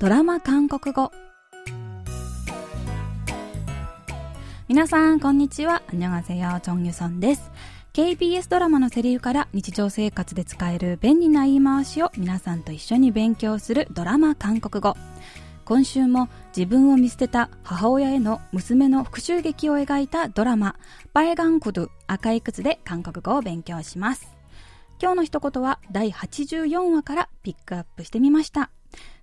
ドラマ韓国語。皆さんこんにちは。アンニョやセヨチョンユソンです。KBS ドラマのセリフから日常生活で使える便利な言い回しを皆さんと一緒に勉強するドラマ韓国語。今週も自分を見捨てた母親への娘の復讐劇を描いたドラマ「バエガンクドゥ赤い靴」で韓国語を勉強します。今日の一言は第84話からピックアップしてみました。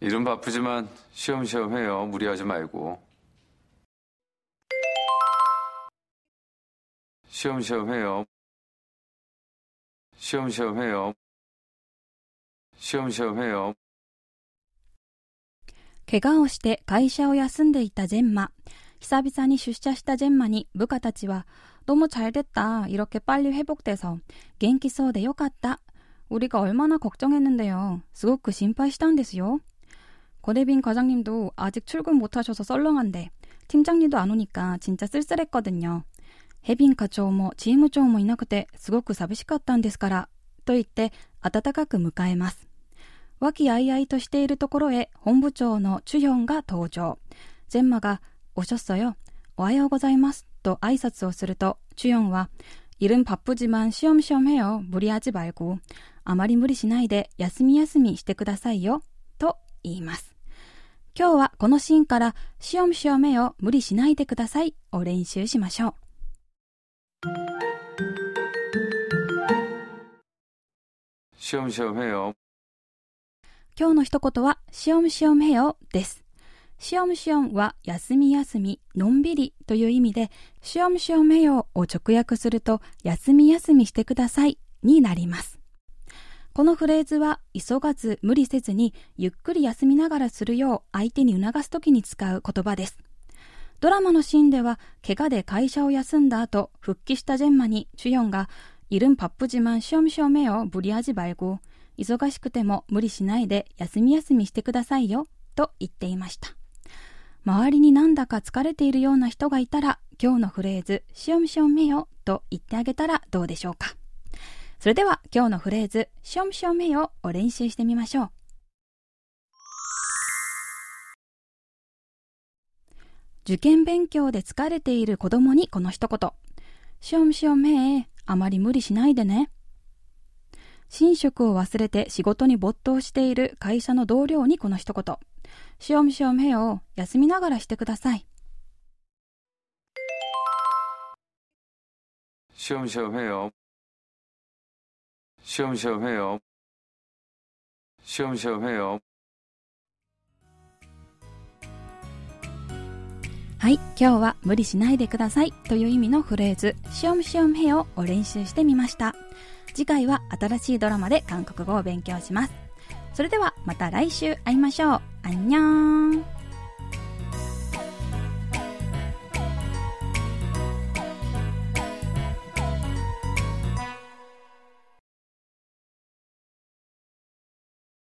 일은 바쁘지만 쉬엄쉬엄 해요. 무리하지 말고. 쉬엄쉬엄 해요. 쉬엄쉬엄 해요. 쉬엄쉬엄 해요. 怪我をして会社を休んでいたジェンマ。久々に出社したジェンマに部下たちは、너무잘됐다。이렇게빨리회복돼서元気そうでよかった。우리가얼마나걱정했는데요。すごく心配したんですよ。 고대빈과장님도아직출근못하셔서썰렁한데팀장님도안오니까진짜쓸쓸했거든요。ヘビン課長もチーム長もいなくてすごく寂しかったんですから、と言って温かく迎えます。和気あいあいとしているところへ本部長のチュヒョンが登場。ジェンマが、おしょっそよ、おはようございます、と挨拶をすると、チュヒョンは、일은바쁘지만쉬엄쉬엄해요。無理하지말고。あまり無理しないで休み休みしてくださいよ、と 言います。今日はこのシーンから、しおむしおめよ無理しないでくださいを練習しましょう。しおむしおめよ。今日の一言は、しおむしおめよです。しおむしおんは休み休み、のんびりという意味で、しおむしおめよを直訳すると、休み休みしてくださいになります。このフレーズは急がず無理せずにゆっくり休みながらするよう相手に促す時に使う言葉です。ドラマのシーンでは怪我で会社を休んだ後復帰したジェンマにチュヨンがいるんパップ自慢しょみしょめをリア味ばいご忙しくても無理しないで休み休みしてくださいよと言っていました。周りになんだか疲れているような人がいたら今日のフレーズしおみしおめよと言ってあげたらどうでしょうか。それでは今日のフレーズ、しょんしょんめよを練習してみましょう。受験勉強で疲れている子供にこの一言。しショしシめメあまり無理しないでね。寝食を忘れて仕事に没頭している会社の同僚にこの一言。しょんしょんめよ休みながらしてください。しょんしょんめよ。 쉬엄쉬엄 해요. 쉬엄쉬엄 해요. はい、今日は無理しないでくださいという意味のフレーズ、しおむしおめよを練習してみました。次回は新しいドラマで韓国語を勉強します。それではまた来週会いましょう。あんにゃーん。